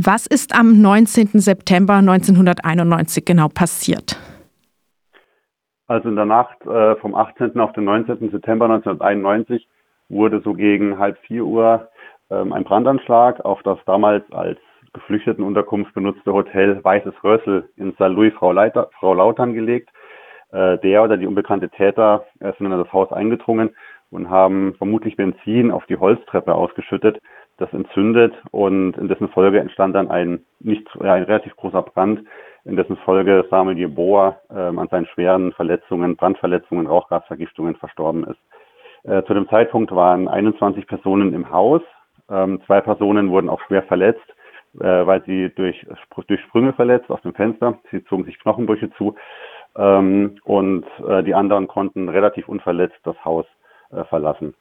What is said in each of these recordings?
Was ist am 19. September 1991 genau passiert? Also in der Nacht äh, vom 18. auf den 19. September 1991 wurde so gegen halb vier Uhr ähm, ein Brandanschlag auf das damals als Geflüchtetenunterkunft benutzte Hotel Weißes Rössel in St. Louis Frau, Leiter, Frau Lautern gelegt. Äh, der oder die unbekannte Täter sind in das Haus eingedrungen und haben vermutlich Benzin auf die Holztreppe ausgeschüttet, das entzündet und in dessen Folge entstand dann ein nicht ein relativ großer Brand, in dessen Folge Samuel Jeboa ähm, an seinen schweren Verletzungen, Brandverletzungen, Rauchgasvergiftungen verstorben ist. Äh, zu dem Zeitpunkt waren 21 Personen im Haus. Ähm, zwei Personen wurden auch schwer verletzt, äh, weil sie durch, durch Sprünge verletzt aus dem Fenster. Sie zogen sich Knochenbrüche zu. Ähm, und äh, die anderen konnten relativ unverletzt das Haus äh, verlassen.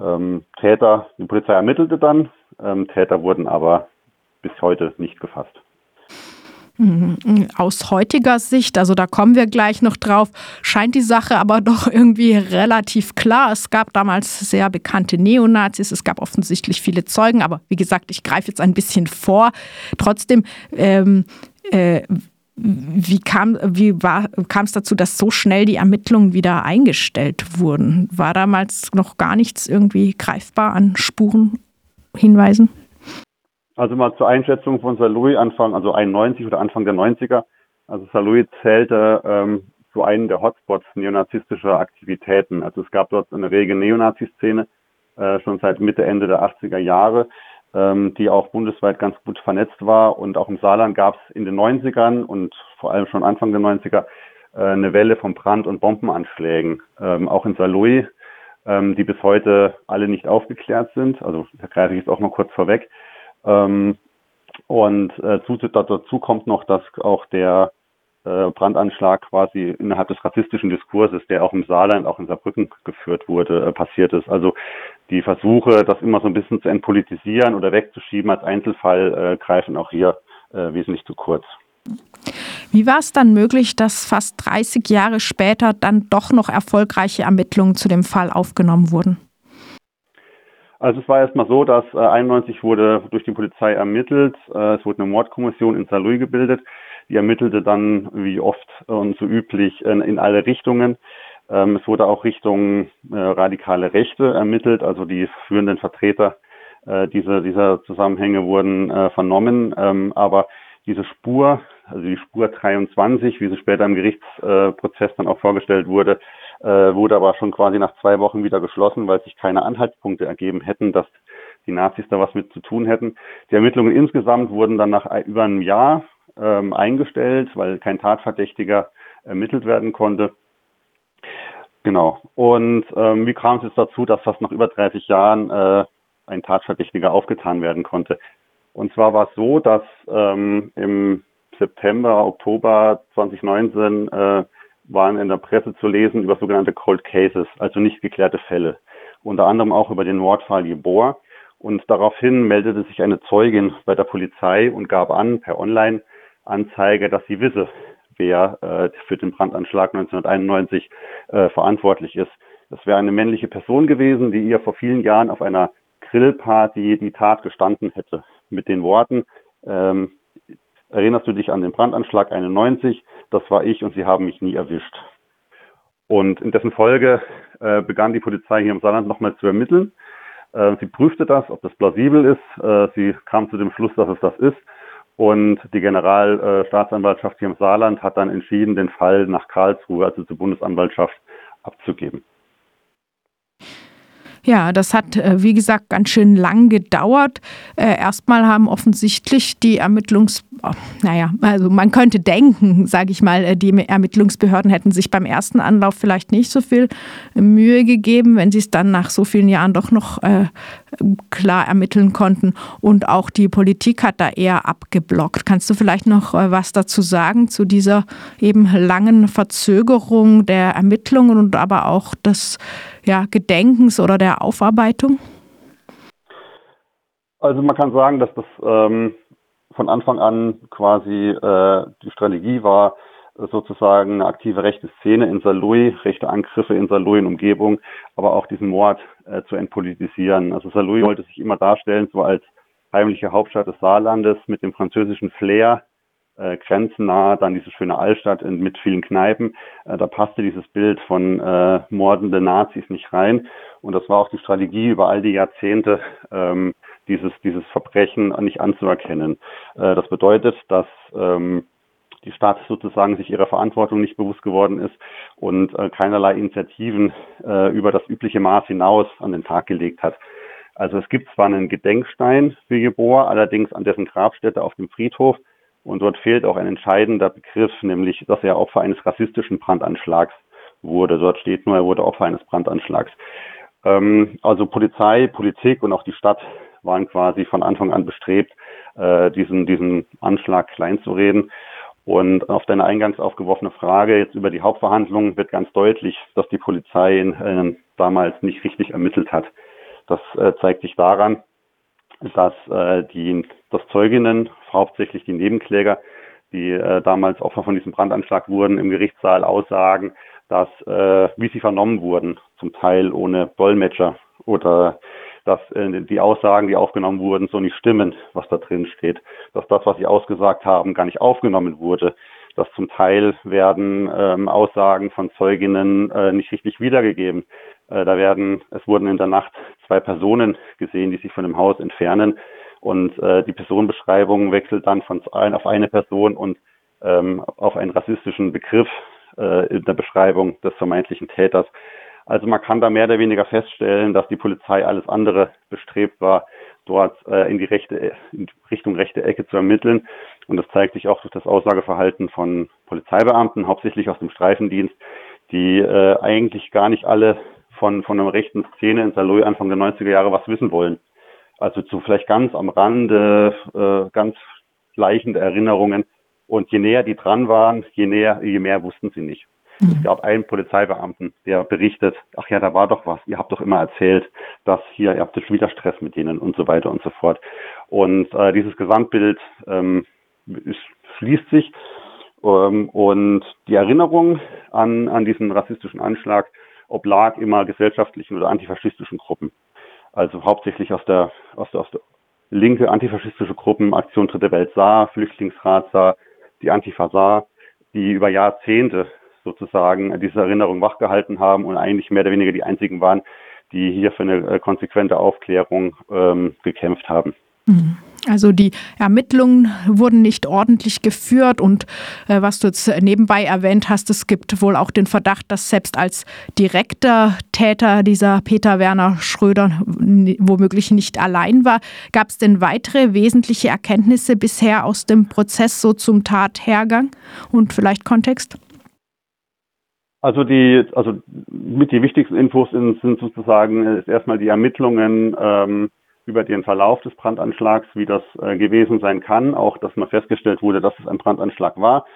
Ähm, Täter, die Polizei ermittelte dann. Ähm, Täter wurden aber bis heute nicht gefasst. Mhm. Aus heutiger Sicht, also da kommen wir gleich noch drauf, scheint die Sache aber doch irgendwie relativ klar. Es gab damals sehr bekannte Neonazis, es gab offensichtlich viele Zeugen, aber wie gesagt, ich greife jetzt ein bisschen vor. Trotzdem, ähm, äh, wie kam wie es dazu, dass so schnell die Ermittlungen wieder eingestellt wurden? War damals noch gar nichts irgendwie greifbar an Spuren, Hinweisen? Also mal zur Einschätzung von Saarlouis Anfang, also 91 oder Anfang der 90er. Also Saarlouis zählte ähm, zu einem der Hotspots neonazistischer Aktivitäten. Also es gab dort eine rege Neonazi-Szene äh, schon seit Mitte, Ende der 80er Jahre, ähm, die auch bundesweit ganz gut vernetzt war. Und auch im Saarland gab es in den 90ern und vor allem schon Anfang der 90er äh, eine Welle von Brand- und Bombenanschlägen, ähm, auch in Saarlouis, ähm, die bis heute alle nicht aufgeklärt sind. Also da greife ich jetzt auch mal kurz vorweg. Ähm, und äh, dazu kommt noch, dass auch der äh, Brandanschlag quasi innerhalb des rassistischen Diskurses, der auch im Saarland, auch in Saarbrücken geführt wurde, äh, passiert ist. Also die Versuche, das immer so ein bisschen zu entpolitisieren oder wegzuschieben als Einzelfall, äh, greifen auch hier äh, wesentlich zu kurz. Wie war es dann möglich, dass fast 30 Jahre später dann doch noch erfolgreiche Ermittlungen zu dem Fall aufgenommen wurden? Also es war erstmal so, dass äh, 91 wurde durch die Polizei ermittelt. Äh, es wurde eine Mordkommission in Saarlouis gebildet. Die ermittelte dann, wie oft und so üblich, in, in alle Richtungen. Ähm, es wurde auch Richtung äh, radikale Rechte ermittelt, also die führenden Vertreter äh, dieser, dieser Zusammenhänge wurden äh, vernommen. Ähm, aber diese Spur, also die Spur 23, wie sie später im Gerichtsprozess dann auch vorgestellt wurde, äh, wurde aber schon quasi nach zwei Wochen wieder geschlossen, weil sich keine Anhaltspunkte ergeben hätten, dass die Nazis da was mit zu tun hätten. Die Ermittlungen insgesamt wurden dann nach über einem Jahr ähm, eingestellt, weil kein Tatverdächtiger ermittelt werden konnte. Genau. Und ähm, wie kam es jetzt dazu, dass fast nach über 30 Jahren äh, ein Tatverdächtiger aufgetan werden konnte? Und zwar war es so, dass ähm, im September, Oktober 2019 äh, waren in der Presse zu lesen über sogenannte Cold Cases, also nicht geklärte Fälle. Unter anderem auch über den Mordfall Jeboa. Und daraufhin meldete sich eine Zeugin bei der Polizei und gab an, per Online-Anzeige, dass sie wisse, wer äh, für den Brandanschlag 1991 äh, verantwortlich ist. Das wäre eine männliche Person gewesen, die ihr vor vielen Jahren auf einer Grillparty die Tat gestanden hätte. Mit den Worten, ähm, Erinnerst du dich an den Brandanschlag 91? Das war ich und sie haben mich nie erwischt. Und in dessen Folge äh, begann die Polizei hier im Saarland nochmal zu ermitteln. Äh, sie prüfte das, ob das plausibel ist. Äh, sie kam zu dem Schluss, dass es das ist. Und die Generalstaatsanwaltschaft hier im Saarland hat dann entschieden, den Fall nach Karlsruhe, also zur Bundesanwaltschaft, abzugeben. Ja, das hat, äh, wie gesagt, ganz schön lang gedauert. Äh, erstmal haben offensichtlich die Ermittlungs... Oh, naja, also man könnte denken, sage ich mal, äh, die Ermittlungsbehörden hätten sich beim ersten Anlauf vielleicht nicht so viel Mühe gegeben, wenn sie es dann nach so vielen Jahren doch noch klar ermitteln konnten. Und auch die Politik hat da eher abgeblockt. Kannst du vielleicht noch was dazu sagen zu dieser eben langen Verzögerung der Ermittlungen und aber auch des ja, Gedenkens oder der Aufarbeitung? Also man kann sagen, dass das ähm, von Anfang an quasi äh, die Strategie war, sozusagen eine aktive rechte Szene in Saarlouis, rechte Angriffe in Saarlouis in Umgebung, aber auch diesen Mord äh, zu entpolitisieren. Also Saarlouis wollte sich immer darstellen, so als heimliche Hauptstadt des Saarlandes mit dem französischen Flair, äh, grenznah, dann diese schöne Altstadt mit vielen Kneipen. Äh, da passte dieses Bild von äh, mordenden Nazis nicht rein. Und das war auch die Strategie über all die Jahrzehnte, ähm, dieses, dieses Verbrechen nicht anzuerkennen. Äh, das bedeutet, dass ähm, die Stadt sozusagen sich ihrer Verantwortung nicht bewusst geworden ist und äh, keinerlei Initiativen äh, über das übliche Maß hinaus an den Tag gelegt hat. Also es gibt zwar einen Gedenkstein für Jeboa, allerdings an dessen Grabstätte auf dem Friedhof und dort fehlt auch ein entscheidender Begriff, nämlich, dass er Opfer eines rassistischen Brandanschlags wurde. Dort steht nur, er wurde Opfer eines Brandanschlags. Ähm, also Polizei, Politik und auch die Stadt waren quasi von Anfang an bestrebt, äh, diesen, diesen Anschlag kleinzureden. Und auf deine eingangs aufgeworfene Frage jetzt über die Hauptverhandlungen wird ganz deutlich, dass die Polizei äh, damals nicht richtig ermittelt hat. Das äh, zeigt sich daran, dass äh, die dass Zeuginnen, hauptsächlich die Nebenkläger, die äh, damals Opfer von diesem Brandanschlag wurden, im Gerichtssaal aussagen, dass äh, wie sie vernommen wurden, zum Teil ohne Dolmetscher oder dass äh, die Aussagen, die aufgenommen wurden, so nicht stimmen, was da drin steht, dass das, was sie ausgesagt haben, gar nicht aufgenommen wurde, dass zum Teil werden ähm, Aussagen von Zeuginnen äh, nicht richtig wiedergegeben. Äh, da werden, es wurden in der Nacht zwei Personen gesehen, die sich von dem Haus entfernen und äh, die Personenbeschreibung wechselt dann von ein auf eine Person und ähm, auf einen rassistischen Begriff äh, in der Beschreibung des vermeintlichen Täters. Also man kann da mehr oder weniger feststellen, dass die Polizei alles andere bestrebt war, dort äh, in die rechte in Richtung rechte Ecke zu ermitteln. Und das zeigt sich auch durch das Aussageverhalten von Polizeibeamten, hauptsächlich aus dem Streifendienst, die äh, eigentlich gar nicht alle von, von einer rechten Szene in Saloy Anfang der 90er Jahre was wissen wollen. Also zu vielleicht ganz am Rande, äh, ganz schleichende Erinnerungen. Und je näher die dran waren, je näher, je mehr wussten sie nicht. Mhm. Es gab einen Polizeibeamten, der berichtet, ach ja, da war doch was. Ihr habt doch immer erzählt, dass hier, ihr habt schon wieder Stress mit denen und so weiter und so fort. Und äh, dieses Gesamtbild ähm, ist, schließt sich. Ähm, und die Erinnerung an, an diesen rassistischen Anschlag oblag immer gesellschaftlichen oder antifaschistischen Gruppen. Also hauptsächlich aus der, aus der, aus der linke antifaschistische Gruppen, Aktion Dritte Welt Saar, Flüchtlingsrat Saar, die Antifa Saar, die über Jahrzehnte sozusagen diese Erinnerung wachgehalten haben und eigentlich mehr oder weniger die einzigen waren, die hier für eine äh, konsequente Aufklärung ähm, gekämpft haben. Mhm. Also die Ermittlungen wurden nicht ordentlich geführt und äh, was du jetzt nebenbei erwähnt hast, es gibt wohl auch den Verdacht, dass selbst als direkter Täter dieser Peter Werner Schröder womöglich nicht allein war. Gab es denn weitere wesentliche Erkenntnisse bisher aus dem Prozess so zum Tathergang und vielleicht Kontext? Also die, also mit die wichtigsten Infos sind, sozusagen ist erstmal die Ermittlungen ähm, über den Verlauf des Brandanschlags, wie das äh, gewesen sein kann, auch dass man festgestellt wurde, dass es ein Brandanschlag war.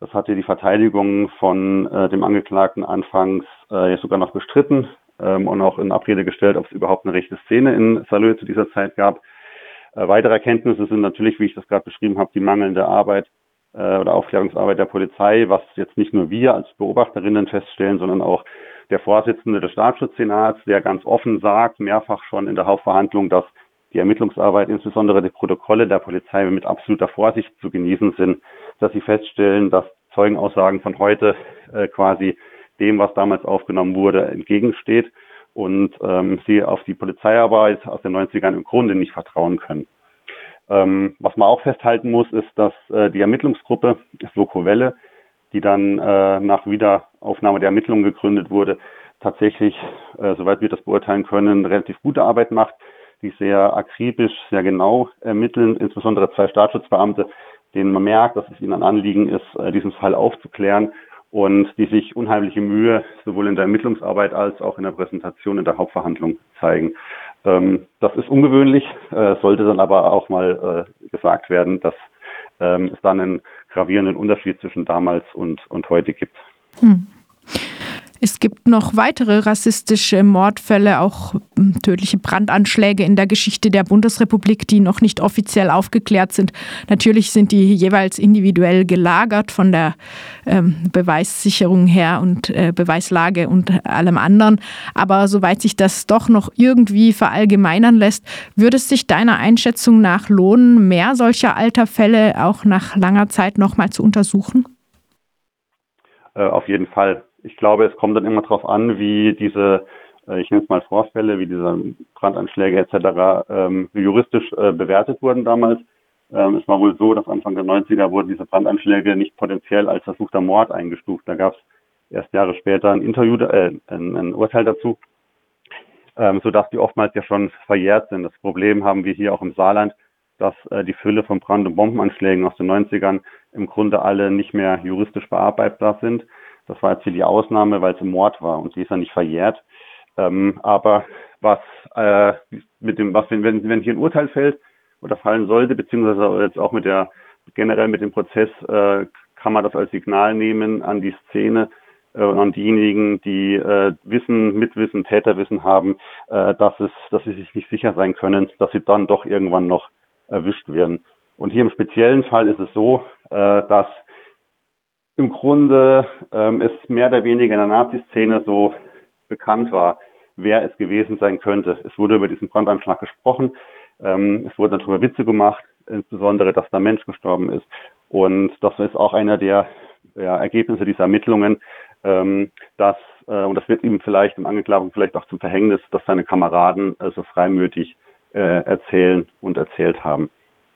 Das hatte die Verteidigung von äh, dem Angeklagten anfangs äh, sogar noch bestritten ähm, und auch in Abrede gestellt, ob es überhaupt eine rechte Szene in Salö zu dieser Zeit gab. Äh, weitere Erkenntnisse sind natürlich, wie ich das gerade beschrieben habe, die mangelnde Arbeit äh, oder Aufklärungsarbeit der Polizei, was jetzt nicht nur wir als Beobachterinnen feststellen, sondern auch der Vorsitzende des Staatsschutzsenats, der ganz offen sagt, mehrfach schon in der Hauptverhandlung, dass die Ermittlungsarbeit, insbesondere die Protokolle der Polizei mit absoluter Vorsicht zu genießen sind, dass sie feststellen, dass Zeugenaussagen von heute äh, quasi dem, was damals aufgenommen wurde, entgegensteht und ähm, sie auf die Polizeiarbeit aus den 90ern im Grunde nicht vertrauen können. Ähm, was man auch festhalten muss, ist, dass äh, die Ermittlungsgruppe Soko Welle, die dann äh, nach Wiederaufnahme der Ermittlungen gegründet wurde, tatsächlich, äh, soweit wir das beurteilen können, relativ gute Arbeit macht, die sehr akribisch, sehr genau ermitteln, insbesondere zwei Staatsschutzbeamte, denen man merkt, dass es ihnen ein Anliegen ist, äh, diesen Fall aufzuklären und die sich unheimliche Mühe sowohl in der Ermittlungsarbeit als auch in der Präsentation in der Hauptverhandlung zeigen. Ähm, das ist ungewöhnlich, äh, sollte dann aber auch mal äh, gesagt werden, dass ähm, es dann einen gravierenden Unterschied zwischen damals und, und heute gibt. Hm. Es gibt noch weitere rassistische Mordfälle, auch hm, tödliche Brandanschläge in der Geschichte der Bundesrepublik, die noch nicht offiziell aufgeklärt sind. Natürlich sind die jeweils individuell gelagert von der ähm, Beweissicherung her und äh, Beweislage und allem anderen. Aber soweit sich das doch noch irgendwie verallgemeinern lässt, würde es sich deiner Einschätzung nach lohnen, mehr solcher alter Fälle auch nach langer Zeit nochmal zu untersuchen? Äh, auf jeden Fall ich glaube, es kommt dann immer darauf an, wie diese, äh, ich nenne es mal Vorfälle, wie diese Brandanschläge etc. Ähm, juristisch äh, bewertet wurden damals. Ähm, es war wohl so, dass Anfang der 90er wurden diese Brandanschläge nicht potenziell als versuchter Mord eingestuft. Da gab es erst Jahre später ein Interview, äh, ein, ein Urteil dazu, ähm, sodass die oftmals ja schon verjährt sind. Das Problem haben wir hier auch im Saarland, dass äh, die Fülle von Brand- und Bombenanschlägen aus den 90ern im Grunde alle nicht mehr juristisch bearbeitbar sind. Das war jetzt hier die Ausnahme, weil es ein Mord war und die ist ja nicht verjährt. Ähm, aber was äh, mit dem, was wenn, wenn, wenn hier ein Urteil fällt oder fallen sollte, beziehungsweise jetzt auch mit der generell mit dem Prozess äh, kann man das als Signal nehmen an die Szene äh, und an diejenigen, die äh, Wissen, Mitwissen, Täterwissen haben, äh, dass es, dass sie sich nicht sicher sein können, dass sie dann doch irgendwann noch erwischt werden. Und hier im speziellen Fall ist es so, äh, dass im Grunde ähm, es mehr oder weniger in der Nazi-Szene so bekannt war, wer es gewesen sein könnte. Es wurde über diesen Brandanschlag gesprochen, ähm, es wurden darüber Witze gemacht, insbesondere, dass da Mensch gestorben ist. Und das ist auch einer der ja, Ergebnisse dieser Ermittlungen, ähm, dass, äh, und das wird ihm vielleicht im Angeklagten vielleicht auch zum Verhängnis, dass seine Kameraden äh, so freimütig äh, erzählen und erzählt haben.